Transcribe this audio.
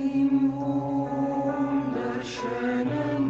Im wunderschönen